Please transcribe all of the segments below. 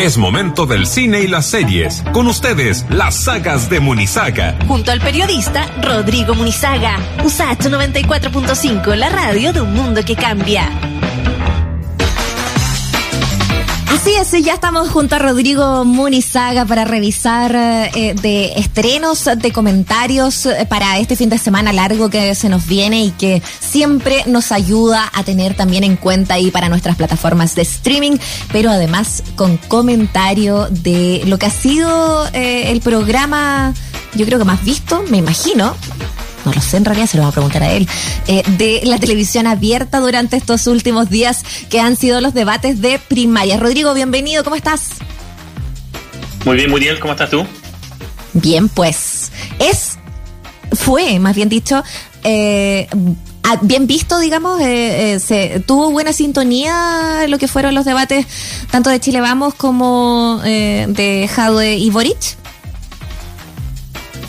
Es momento del cine y las series. Con ustedes, las sagas de Munizaga. Junto al periodista Rodrigo Munizaga. USAT 94.5, la radio de un mundo que cambia. Así es, ya estamos junto a Rodrigo Munizaga para revisar eh, de estrenos, de comentarios eh, para este fin de semana largo que se nos viene y que siempre nos ayuda a tener también en cuenta ahí para nuestras plataformas de streaming, pero además con comentario de lo que ha sido eh, el programa, yo creo que más visto, me imagino, no lo sé en realidad, se lo voy a preguntar a él, eh, de la televisión abierta durante estos últimos días que han sido los debates de primaria. Rodrigo, bienvenido, ¿cómo estás? Muy bien, Muriel, ¿cómo estás tú? Bien, pues es, fue, más bien dicho, eh, bien visto, digamos, eh, se tuvo buena sintonía lo que fueron los debates tanto de Chile Vamos como de Jadwe y Boric.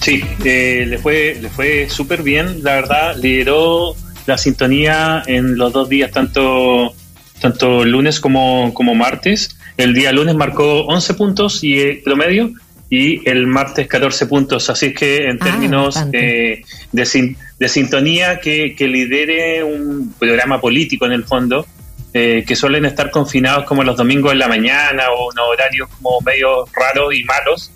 Sí, eh, le fue, le fue súper bien, la verdad, lideró la sintonía en los dos días, tanto, tanto lunes como, como martes. El día lunes marcó 11 puntos y eh, promedio y el martes 14 puntos. Así que en ah, términos de, de, sintonía que, que, lidere un programa político en el fondo, eh, que suelen estar confinados como los domingos en la mañana o en horarios como medio raros y malos,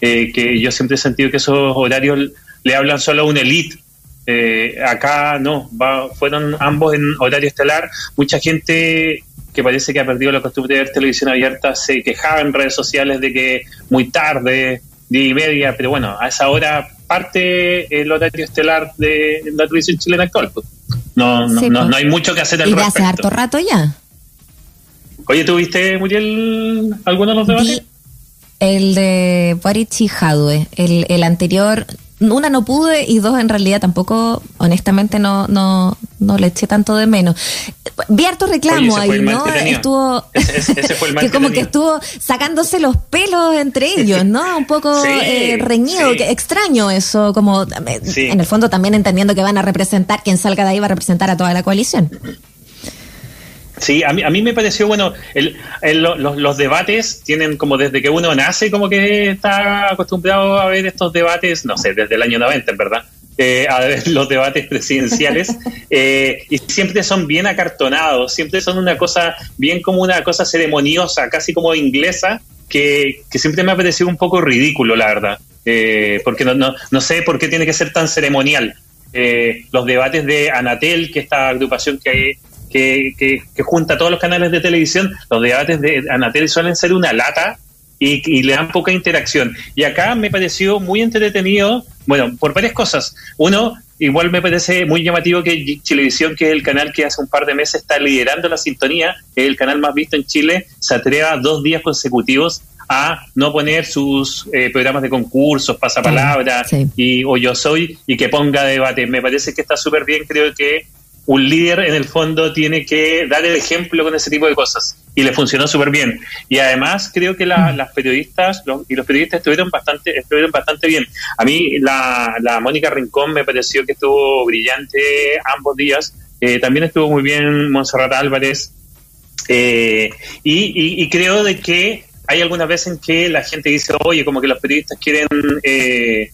eh, que yo siempre he sentido que esos horarios le hablan solo a una elite. Eh, acá no, fueron ambos en horario estelar. Mucha gente que parece que ha perdido la costumbre de ver televisión abierta se quejaba en redes sociales de que muy tarde, día y media, pero bueno, a esa hora parte el horario estelar de la televisión chilena actual. Pues. No, no, no, pues. no, hay mucho que hacer al ¿Y hace harto rato ya? Oye, ¿tuviste, Muriel, alguno de los debates? El de Boric y Jadwe. El, el anterior, una no pude y dos en realidad tampoco, honestamente no, no, no le eché tanto de menos. Vi harto reclamo ahí, ¿no? Estuvo, ese, fue el que como que estuvo sacándose los pelos entre ellos, ¿no? Un poco eh, reñido, que extraño eso, como en el fondo también entendiendo que van a representar, quien salga de ahí va a representar a toda la coalición. Sí, a mí, a mí me pareció, bueno, el, los, los, debates tienen como desde que uno nace, como que está acostumbrado a ver estos debates, no sé, desde el año 90, en verdad, eh, a ver los debates presidenciales, eh, y siempre son bien acartonados, siempre son una cosa, bien como una cosa ceremoniosa, casi como inglesa, que, que siempre me ha parecido un poco ridículo, la verdad, eh, porque no, no, no sé por qué tiene que ser tan ceremonial. los debates de Anatel, que esta agrupación que hay que, junta todos los canales de televisión, los debates de Anatel suelen ser una lata y, le dan poca interacción. Y acá me pareció muy entretenido, bueno, por varias cosas. Uno, igual me parece muy llamativo que Chilevisión, que es el canal que hace un par de meses está liderando la sintonía, es el canal más visto en Chile, se atreva dos días consecutivos a no poner sus eh, programas de concursos, pasapalabra y o yo soy y que ponga debate. Me parece que está súper bien, creo que un líder en el fondo tiene que dar el ejemplo con ese tipo de cosas y le funcionó súper bien. Y además creo que mm. las periodistas y los periodistas estuvieron bastante, estuvieron bastante bien. A mí la, la Mónica Rincón me pareció que estuvo brillante ambos días. Eh, también estuvo muy bien Monserrat Álvarez. Eh, y, creo de que hay algunas veces en que la gente dice, oye, como que los periodistas quieren... Eh,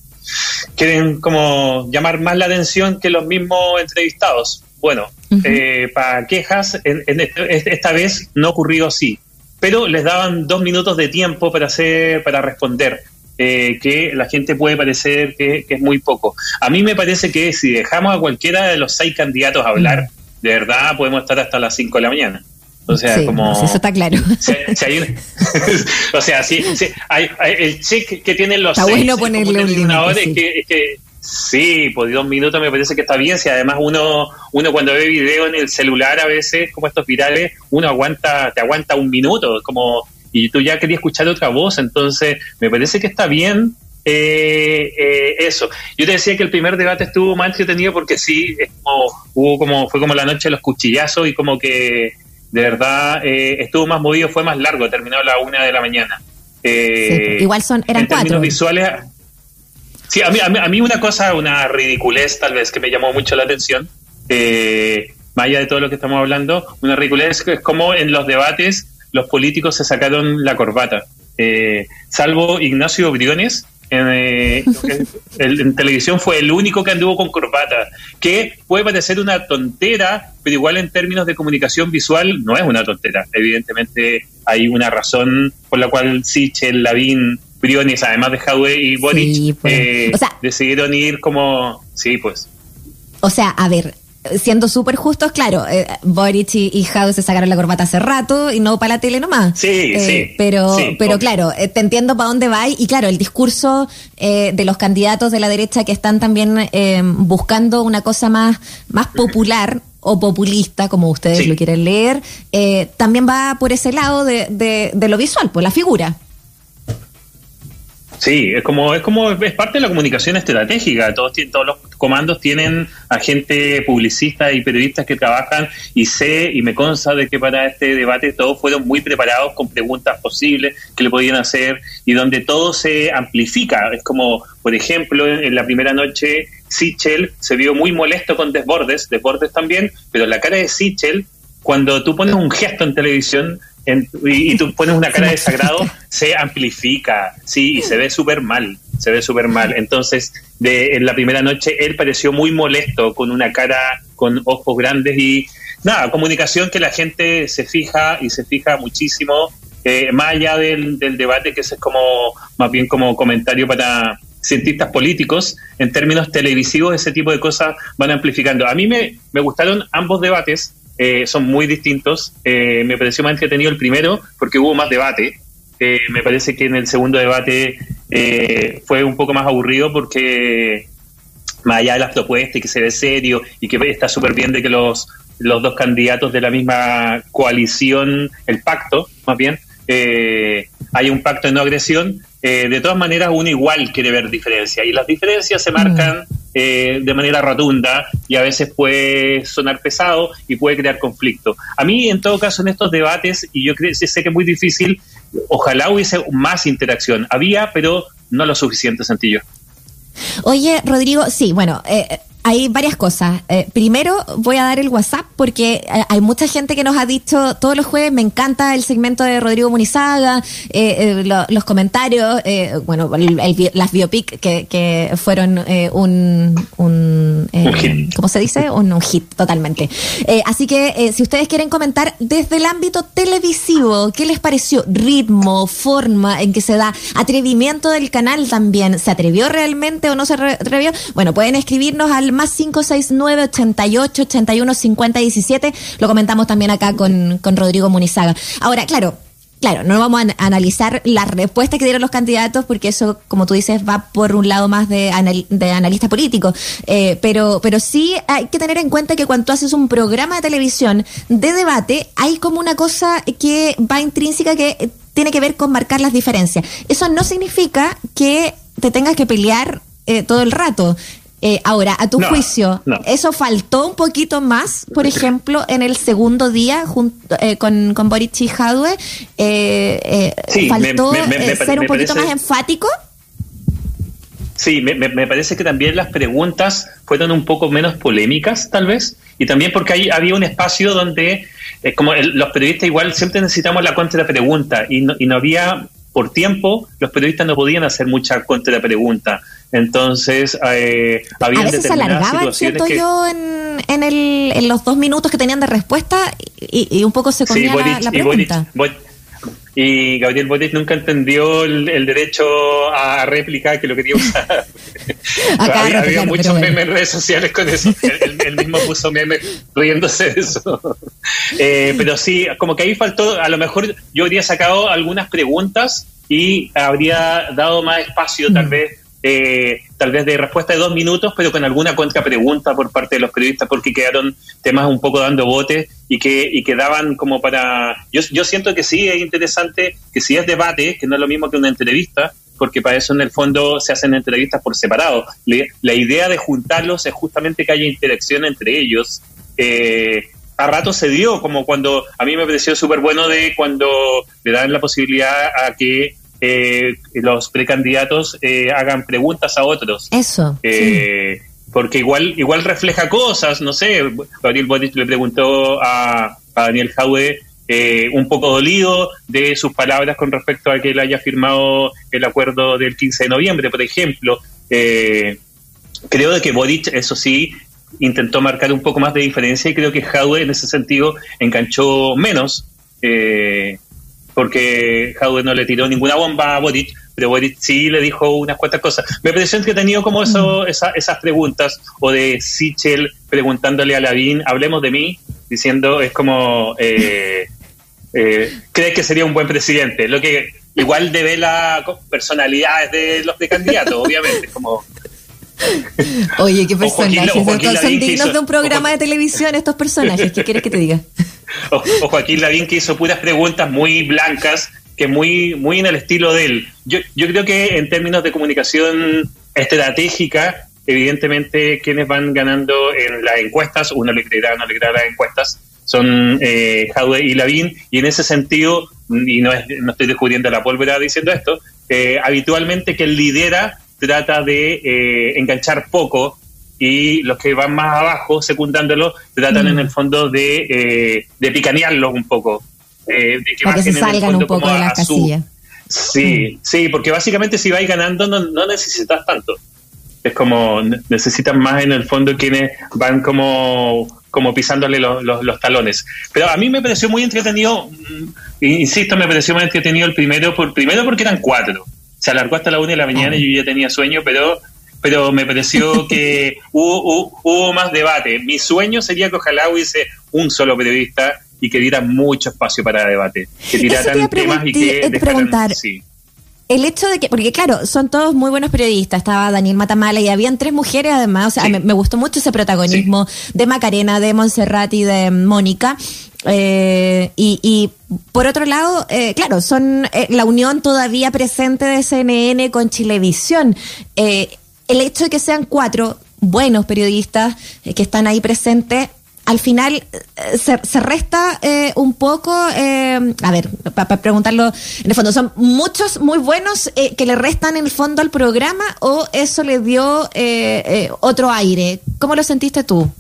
quieren como llamar más la atención que los mismos entrevistados bueno, eh, para quejas, en, este, esta vez no ocurrió así, pero les daban dos minutos de tiempo para hacer, para responder. Eh, que la gente puede parecer que, es muy poco. A mí me parece que si dejamos a cualquiera de los seis candidatos hablar, de verdad podemos estar hasta las cinco de la mañana. O sea, como. Eso está claro. o sea, si, hay, el check que tienen los está bueno ponerle un límite, es que Sí, por dos minutos me parece que está bien. Si además uno, uno cuando ve video en el celular a veces, como estos virales, uno aguanta, te aguanta un minuto, como, y tú ya querías escuchar otra voz, entonces me parece que está bien eh, eh, eso. Yo te decía que el primer debate estuvo más entretenido porque sí, hubo como, fue como la noche de los cuchillazos y como que de verdad eh, estuvo más movido, fue más largo, terminó a la una de la mañana. igual son, eran en cuatro. visuales Sí, a mí, a mí, una cosa, una ridiculez tal vez que me llamó mucho la atención, eh, más allá de todo lo que estamos hablando, una ridiculez es como en los debates los políticos se sacaron la corbata. Eh, salvo Ignacio Briones, en, en, televisión fue el único que anduvo con corbata, que puede parecer una tontera, pero igual en términos de comunicación visual no es una tontera. Evidentemente hay una razón por la cual Sichel, Lavín, Briones, además de Howe y Boric, pues. eh, decidieron ir como... Sí, pues. O sea, a ver, siendo súper justos, claro, eh, Boric y, y se sacaron la corbata hace rato y no para la tele nomás. Sí, eh, sí. Pero, pero claro, eh, te entiendo para dónde va y claro, el discurso de los candidatos de la derecha que están también buscando una cosa más, más popular o populista, como ustedes lo quieren leer, también va por ese lado de, de, de lo visual, por la figura. Sí, es como, es como, es parte de la comunicación estratégica. Todos, todos los comandos tienen a gente publicista y periodistas que trabajan y sé y me consta de que para este debate todos fueron muy preparados con preguntas posibles que le podían hacer y donde todo se amplifica. Es como, por ejemplo, en, la primera noche Sichel se vio muy molesto con Desbordes, Desbordes también, pero la cara de Sichel, cuando tú pones un gesto en televisión, y, tú pones una cara de sagrado, se amplifica, sí, y se ve súper mal, se ve súper mal. Entonces, de, en la primera noche él pareció muy molesto, con una cara, con ojos grandes y nada, comunicación que la gente se fija y se fija muchísimo, eh, más allá del, debate, que ese es como, más bien como comentario para cientistas políticos, en términos televisivos, ese tipo de cosas van amplificando. A mí me, me gustaron ambos debates, eh, son muy distintos. Eh, me pareció más entretenido el primero porque hubo más debate. Eh, me parece que en el segundo debate fue un poco más aburrido porque más allá de las propuestas y que se ve serio y que está súper bien de que los, los dos candidatos de la misma coalición, el pacto más bien, hay un pacto de no agresión, de todas maneras uno igual quiere ver diferencias y las diferencias se marcan mm. Eh, de manera rotunda y a veces puede sonar pesado y puede crear conflicto. A mí, en todo caso, en estos debates, y yo sé que es muy difícil, ojalá hubiese más interacción. Había, pero no lo suficiente, Santillo. Oye, Rodrigo, sí, bueno, eh, hay varias cosas. Eh, primero, voy a dar el WhatsApp porque eh, hay mucha gente que nos ha dicho todos los jueves, me encanta el segmento de Rodrigo Munizaga, eh, los comentarios, bueno, las biopic que, que fueron un, un, ¿cómo se dice? Un, hit totalmente. así que si ustedes quieren comentar desde el ámbito televisivo, ¿qué les pareció? Ritmo, forma en que se da, atrevimiento del canal también, ¿se atrevió realmente o no se atrevió? Bueno, pueden escribirnos al más 569 88 81 50 17. Lo comentamos también acá con, con Rodrigo Munizaga. Ahora, claro, Claro, no vamos a analizar las respuestas que dieron los candidatos porque eso, como tú dices, va por un lado más de, de analista político. Eh, pero, pero sí hay que tener en cuenta que cuando haces un programa de televisión de debate, hay como una cosa que va intrínseca que tiene que ver con marcar las diferencias. Eso no significa que te tengas que pelear eh, todo el rato. Eh, ahora, a tu juicio, ¿eso faltó un poquito más, por ejemplo, en el segundo día junto, eh, con, con Boric y Jadwe? Eh, ¿Faltó ser un poquito más enfático? Sí, me, parece que también las preguntas fueron un poco menos polémicas, tal vez, y también porque ahí había un espacio donde, como los periodistas igual siempre necesitamos la contrapregunta, y no, y no había, por tiempo, los periodistas no podían hacer mucha contrapregunta. Entonces, eh, había se alargaba, siento yo, en, en, el, en, los dos minutos que tenían de respuesta y, un poco se comía la, pregunta. Y, Gabriel Boric nunca entendió el, derecho a réplica que lo quería usar. había, muchos memes en redes sociales con eso. él, mismo puso memes riéndose de eso. Eh, pero sí, como que ahí faltó, a lo mejor yo habría sacado algunas preguntas y habría dado más espacio tal mm. vez eh, tal vez de respuesta de dos minutos, pero con alguna contrapregunta por parte de los periodistas, porque quedaron temas un poco dando bote y que y quedaban como para... Yo, yo siento que sí es interesante que si es debate, que no es lo mismo que una entrevista, porque para eso en el fondo se hacen entrevistas por separado. la idea de juntarlos es justamente que haya interacción entre ellos. Eh, a rato se dio, como cuando a mí me pareció súper bueno de cuando le dan la posibilidad a que eh, los precandidatos eh, hagan preguntas a otros. Eso. Eh, porque igual igual refleja cosas, no sé, Gabriel Boric le preguntó a, Daniel Jaue eh, un poco dolido de sus palabras con respecto a que él haya firmado el acuerdo del 15 de noviembre, por ejemplo. Eh, creo de que Boric, eso sí, intentó marcar un poco más de diferencia y creo que Jadwe en ese sentido enganchó menos, eh, porque Jadwe no le tiró ninguna bomba a Boric, pero Boric sí le dijo unas cuantas cosas. Me pareció entretenido como eso, esas preguntas, o de Sichel preguntándole a Lavín, hablemos de mí, diciendo, es como, eh, eh, cree que sería un buen presidente, lo que igual devela personalidades de los precandidatos, obviamente, como Oye, qué personajes. son dignos de un programa de televisión estos personajes. ¿Qué quieres que te diga? O, Joaquín Lavín que hizo puras preguntas muy blancas, que muy, muy en el estilo de él. Yo, yo creo que en términos de comunicación estratégica, evidentemente quienes van ganando en las encuestas, uno le creerá, no le creerá las encuestas, son eh, y Lavín, y en ese sentido, y no, no estoy descubriendo la pólvora diciendo esto, eh, habitualmente quien lidera trata de eh, enganchar poco y los que van más abajo, secundándolo, tratan en mm. el fondo de, eh, de picanearlos un poco. Eh, de que Para que se salgan un poco de la casilla. Sí, mm. sí, porque básicamente si vais ganando no, no necesitas tanto. Es como necesitan más en el fondo quienes van como como pisándole los, los, talones. Pero a mí me pareció muy entretenido, mm, insisto, me pareció muy entretenido el primero, por, primero porque eran cuatro se alargó hasta la una de la mañana y yo ya tenía sueño, pero pero me pareció que hubo, hubo, más debate. Mi sueño sería que ojalá hubiese un solo periodista y que diera mucho espacio para debate, que tiraran temas y que eh, preguntar. El hecho de que, porque claro, son todos muy buenos periodistas, estaba Daniel Matamala y habían tres mujeres además, o sea, me, gustó mucho ese protagonismo de Macarena, de Montserrat y de Mónica. Eh, y, por otro lado, eh, claro, son eh, la unión todavía presente de CNN con Chilevisión. El hecho de que sean cuatro buenos periodistas que están ahí presentes, al final se, resta un poco, a ver, para preguntarlo, en el fondo, ¿son muchos muy buenos que le restan en el fondo al programa o eso le dio otro aire? ¿Cómo lo sentiste tú?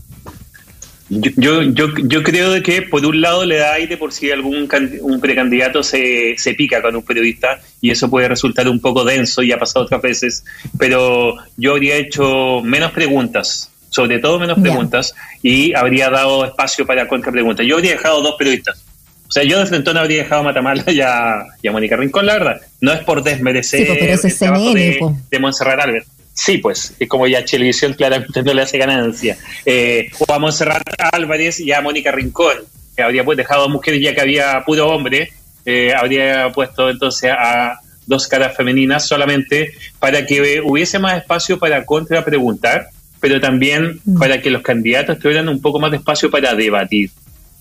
Yo, yo, yo creo de que por un lado le da aire por si algún un precandidato se, se pica con un periodista y eso puede resultar un poco denso y ha pasado otras veces, pero yo habría hecho menos preguntas, sobre todo menos preguntas, y habría dado espacio para contrapreguntas. Yo habría dejado dos periodistas. O sea, yo de frente no habría dejado a Matamala y a, Mónica Rincón, la verdad. No es por desmerecer pues, el trabajo de, de Montserrat Albert Sí, pues, es como ya Televisión claramente no le hace ganancia. Eh, o a Monserrat Álvarez y a Mónica Rincón, que habría pues dejado a mujeres ya que había puro hombre, eh, habría puesto entonces a dos caras femeninas solamente para que hubiese más espacio para contrapreguntar, pero también mm. para que los candidatos tuvieran un poco más de espacio para debatir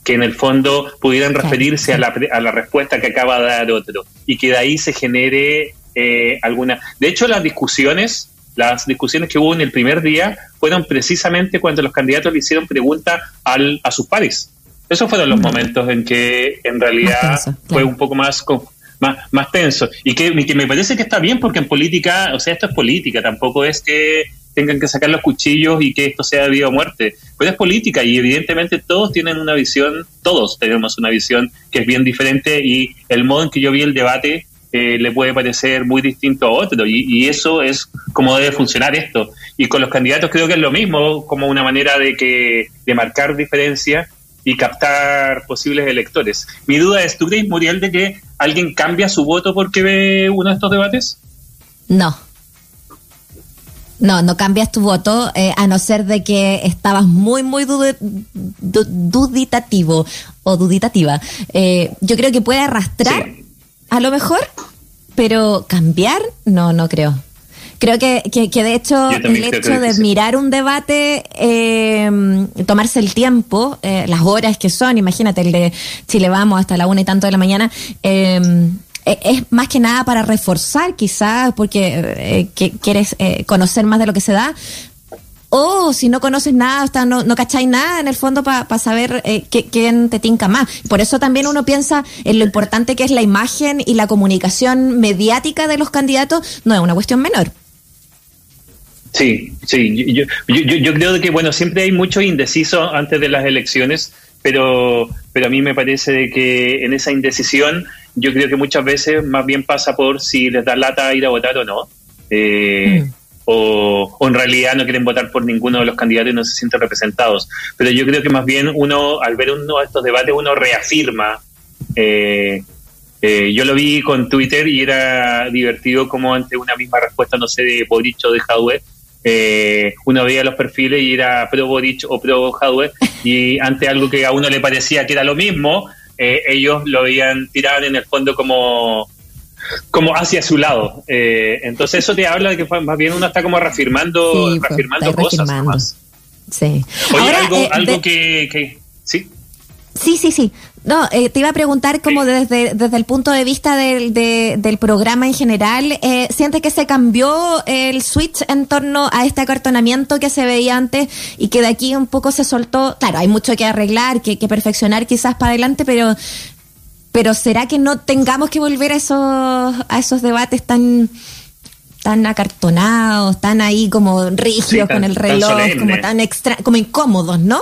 que en el fondo pudieran referirse a la, a la respuesta que acaba de dar otro y que de ahí se genere eh, alguna... De hecho, las discusiones las discusiones que hubo en el primer día fueron precisamente cuando los candidatos le hicieron preguntas al, a sus pares. Esos fueron los momentos en que en realidad fue un poco más, más, más tenso. Y que, me parece que está bien porque en política, o sea, esto es política, tampoco es que tengan que sacar los cuchillos y que esto sea vida o muerte. Pues es política y evidentemente todos tienen una visión, todos tenemos una visión que es bien diferente y el modo en que yo vi el debate eh, le puede parecer muy distinto a otro y, eso es como debe funcionar esto. Y con los candidatos creo que es lo mismo, como una manera de, que, de marcar diferencia y captar posibles electores. Mi duda es, ¿tú crees, Muriel, de que alguien cambia su voto porque ve uno de estos debates? No. No, no cambias tu voto, eh, a no ser de que estabas muy, muy duditativo o duditativa. Eh, yo creo que puede arrastrar a lo mejor, pero cambiar, no, no creo. Creo que, que, de hecho el hecho de mirar un debate, eh, tomarse el tiempo, eh, las horas que son, imagínate el de Chile Vamos hasta la una y tanto de la mañana, eh, es más que nada para reforzar quizás porque quieres conocer más de lo que se da, o si no conoces nada, hasta no, no cacháis nada en el fondo para saber eh, quién te tinca más. Por eso también uno piensa en lo importante que es la imagen y la comunicación mediática de los candidatos, no es una cuestión menor. Sí, sí, yo, yo, yo, creo que, bueno, siempre hay mucho indeciso antes de las elecciones pero, pero a mí me parece que en esa indecisión yo creo que muchas veces más bien pasa por si les da lata ir a votar o no. Eh, mm. O, en realidad no quieren votar por ninguno de los candidatos y no se sienten representados. Pero yo creo que más bien uno, al ver uno de estos debates, uno reafirma. Eh, eh, yo lo vi con Twitter y era divertido como ante una misma respuesta, no sé, de Boric o de Jadwe, eh, uno veía los perfiles y era pro Boric o pro Jadwe, y ante algo que a uno le parecía que era lo mismo, eh, ellos lo veían tirar en el fondo como como hacia su lado. Eh, entonces eso te habla de que más bien uno está como reafirmando, pues, reafirmando cosas. Sí. Oye, algo, algo que, que... ¿Sí? Sí, sí, sí. No, eh, te iba a preguntar como desde, desde el punto de vista del, del programa en general, eh, ¿sientes que se cambió el switch en torno a este acartonamiento que se veía antes y que de aquí un poco se soltó? Claro, hay mucho que arreglar, que, que perfeccionar quizás para adelante, pero, pero ¿será que no tengamos que volver a esos, a esos debates tan tan acartonados, tan ahí como rígidos con el reloj, como tan extra, como incómodos, ¿no?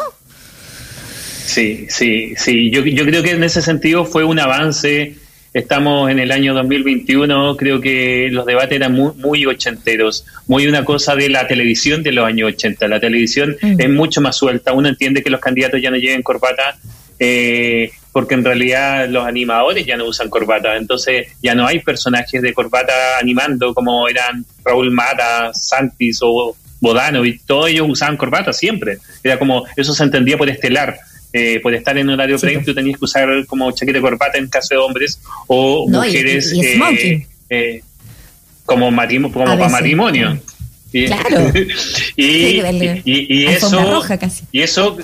Sí, sí, sí. Yo, yo creo que en ese sentido fue un avance. Estamos en el año 2021, creo que los debates eran muy, muy ochenteros, muy una cosa de la televisión de los años 80. La televisión mm. es mucho más suelta, uno entiende que los candidatos ya no lleven corbata, eh, porque en realidad los animadores ya no usan corbata, entonces ya no hay personajes de corbata animando como eran Raúl Mata, Santis o Bodano, y todos ellos usaban corbata siempre. Era como, eso se entendía por estelar eh, por estar en horario sí. tú tenías que usar como chaqueta de corbata en caso de hombres o mujeres eh, eh, como, como para matrimonio. Y, claro. y, y, eso, y eso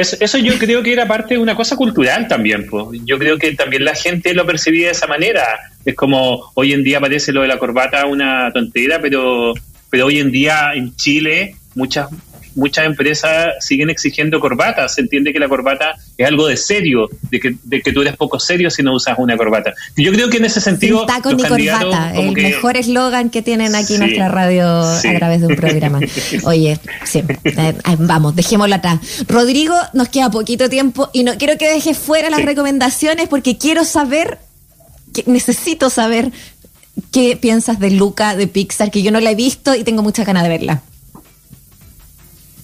eso, yo creo que era parte de una cosa cultural también. Pues. Yo creo que también la gente lo percibía de esa manera. Es como hoy en día parece lo de la corbata una tontera, pero, pero hoy en día en Chile muchas muchas empresas siguen exigiendo corbatas. Se entiende que la corbata es algo de serio, de que, de que tú eres poco serio si no usas una corbata. Yo creo que en ese sentido. Taco ni corbata, el mejor eslogan que tienen aquí en nuestra radio a través de un programa. Oye, sí, eh, vamos, dejémoslo atrás. Rodrigo, nos queda poquito tiempo y no quiero que dejes fuera las recomendaciones porque quiero saber, que necesito saber qué piensas de Luca de Pixar, que yo no la he visto y tengo mucha ganas de verla.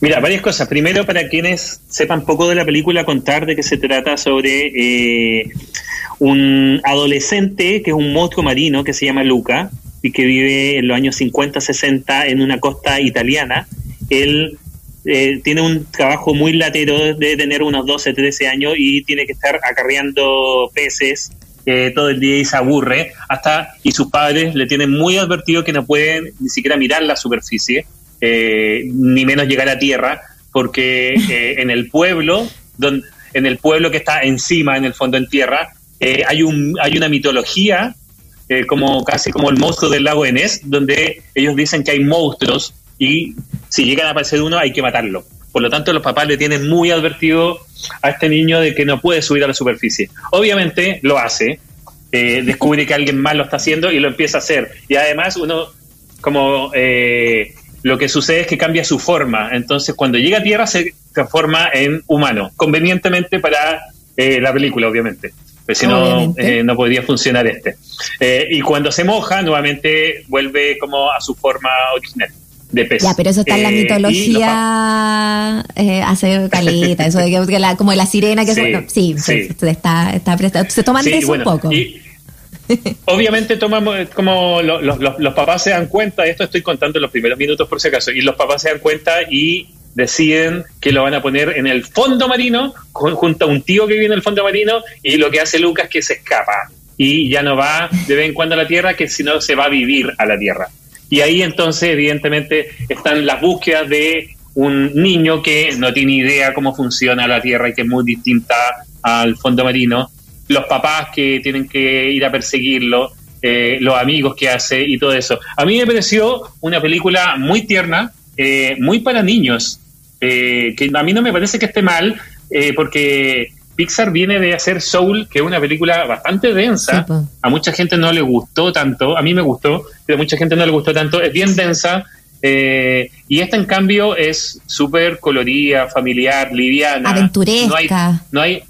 Mira, varias cosas. Primero, para quienes sepan poco de la película, contar de que se trata sobre eh, un adolescente que es un monstruo marino que se llama Luca y que vive en los años 50-60 en una costa italiana. Él eh, tiene un trabajo muy latero de tener unos 12, 13 años y tiene que estar acarreando peces todo el día y se aburre hasta y sus padres le tienen muy advertido que no pueden ni siquiera mirar la superficie eh, ni menos llegar a tierra, porque eh, en el pueblo, donde, en el pueblo que está encima, en el fondo en tierra, eh, hay, un, hay una mitología, como casi como el monstruo del lago Enés, donde ellos dicen que hay monstruos y si llegan a aparecer uno hay que matarlo. Por lo tanto, los papás le tienen muy advertido a este niño de que no puede subir a la superficie. Obviamente lo hace, descubre que alguien más lo está haciendo y lo empieza a hacer. Y además uno como eh, lo que sucede es que cambia su forma. Entonces, cuando llega a Tierra se transforma en humano, convenientemente para eh, la película, obviamente. Pues si no, eh, no podría funcionar este. Eh, y cuando se moja, nuevamente vuelve como a su forma original. De pez. Ya, pero eso está en la mitología hace calita, eso de que, la, como la sirena que sí, sí, está, está prestado. Se toman eso un poco. Obviamente tomamos como los, papás se dan cuenta, esto estoy contando en los primeros minutos por si acaso, y los papás se dan cuenta y deciden que lo van a poner en el fondo marino junto a un tío que vive en el fondo marino y lo que hace Lucas es que se escapa y ya no va de vez en cuando a la tierra que si no se va a vivir a la tierra. Y ahí entonces evidentemente están las búsquedas de un niño que no tiene idea cómo funciona la tierra y que es muy distinta al fondo marino los papás que tienen que ir a perseguirlo, eh, los amigos que hace y todo eso. A mí me pareció una película muy tierna, eh, muy para niños, eh, que a mí no me parece que esté mal, porque Pixar viene de hacer Soul, que es una película bastante densa. a mucha gente no le gustó tanto, a mí me gustó, pero a mucha gente no le gustó tanto. Es bien densa, Eh, y esta, en cambio, es súper colorida, familiar, liviana. Aventuresca. No hay,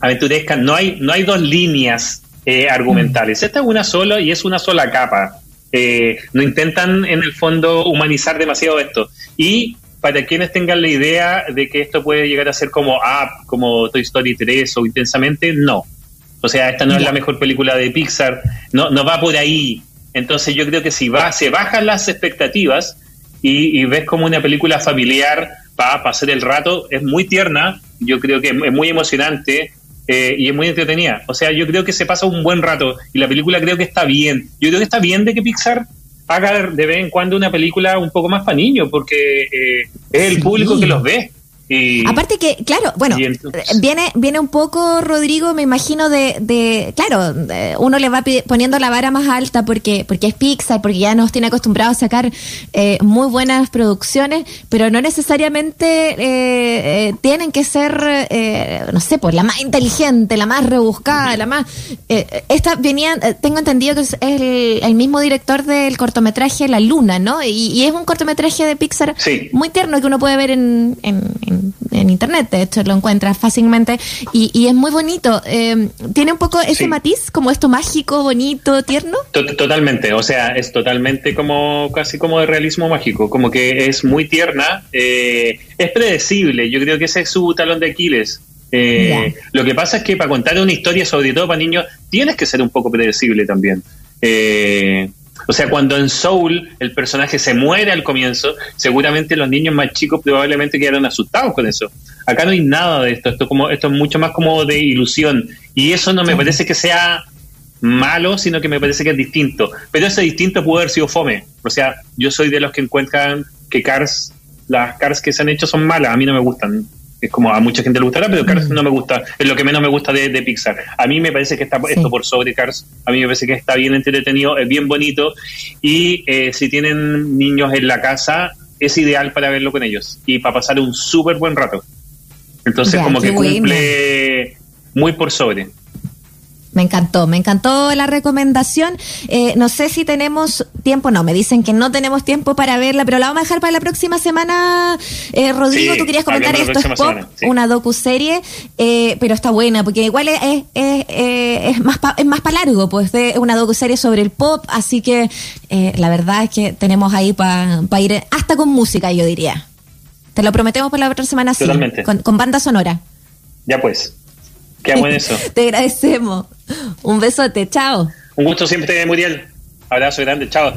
aventuresca, no hay, no hay dos líneas eh, argumentales. Esta es una sola y es una sola capa. Eh, no intentan, en el fondo, humanizar demasiado esto. Y para quienes tengan la idea de que esto puede llegar a ser como Up, como Toy Story 3 o Intensamente, no. O sea, esta no es la mejor película de Pixar, no, no va por ahí. Entonces yo creo que si va, se bajan las expectativas y, ves como una película familiar para pasar el rato, es muy tierna, yo creo que es muy emocionante eh, y es muy entretenida. O sea, yo creo que se pasa un buen rato y la película creo que está bien. Yo creo que está bien de que Pixar haga de vez en cuando una película un poco más para niños, porque eh, es el público que los ve. Aparte que, claro, bueno, viene viene un poco, Rodrigo, me imagino, de, de claro, uno le va poniendo la vara más alta porque porque es Pixar, porque ya nos tiene acostumbrados a sacar eh, muy buenas producciones, pero no necesariamente eh, eh, tienen que ser, no sé, pues la más inteligente, la más rebuscada, la más... esta venía, tengo entendido que es el, el, mismo director del cortometraje La Luna, ¿no? Y, es un cortometraje de Pixar muy tierno que uno puede ver en en, internet, de hecho lo encuentras fácilmente y, es muy bonito. Eh, ¿Tiene un poco ese matiz, como esto mágico, bonito, tierno? Totalmente, o sea, es totalmente como casi como de realismo mágico, como que es muy tierna, eh, es predecible, yo creo que ese es su talón de Aquiles. Eh, lo que pasa es que para contar una historia, sobre todo para niños, tienes que ser un poco predecible también. Eh, o sea, cuando en Soul el personaje se muere al comienzo, seguramente los niños más chicos probablemente quedaron asustados con eso. Acá no hay nada de esto, esto, como, esto es mucho más como de ilusión. Y eso no me parece que sea malo, sino que me parece que es distinto. Pero ese distinto puede haber sido fome. O sea, yo soy de los que encuentran que Cars, las Cars que se han hecho son malas, a mí no me gustan es como a mucha gente le gustará, pero Cars mm. no me gusta, es lo que menos me gusta de, Pixar. A mí me parece que está esto por sobre Cars, a mí me parece que está bien entretenido, es bien bonito y eh, si tienen niños en la casa es ideal para verlo con ellos y para pasar un súper buen rato. Entonces como que cumple muy por sobre. Me encantó, me encantó la recomendación. Eh, no sé si tenemos tiempo, no, me dicen que no tenemos tiempo para verla, pero la vamos a dejar para la próxima semana. Eh, Rodrigo, tú querías comentar esto, es pop, una docu-serie, eh, pero está buena, porque igual es, es, es más es más para largo, pues es una docu-serie sobre el pop, así que la verdad es que tenemos ahí para ir hasta con música, yo diría. Te lo prometemos para la otra semana, sí, con, con banda sonora. Ya pues. Qué bueno eso. Te agradecemos. Un besote, chao. Un gusto siempre, Muriel. Abrazo grande, chao.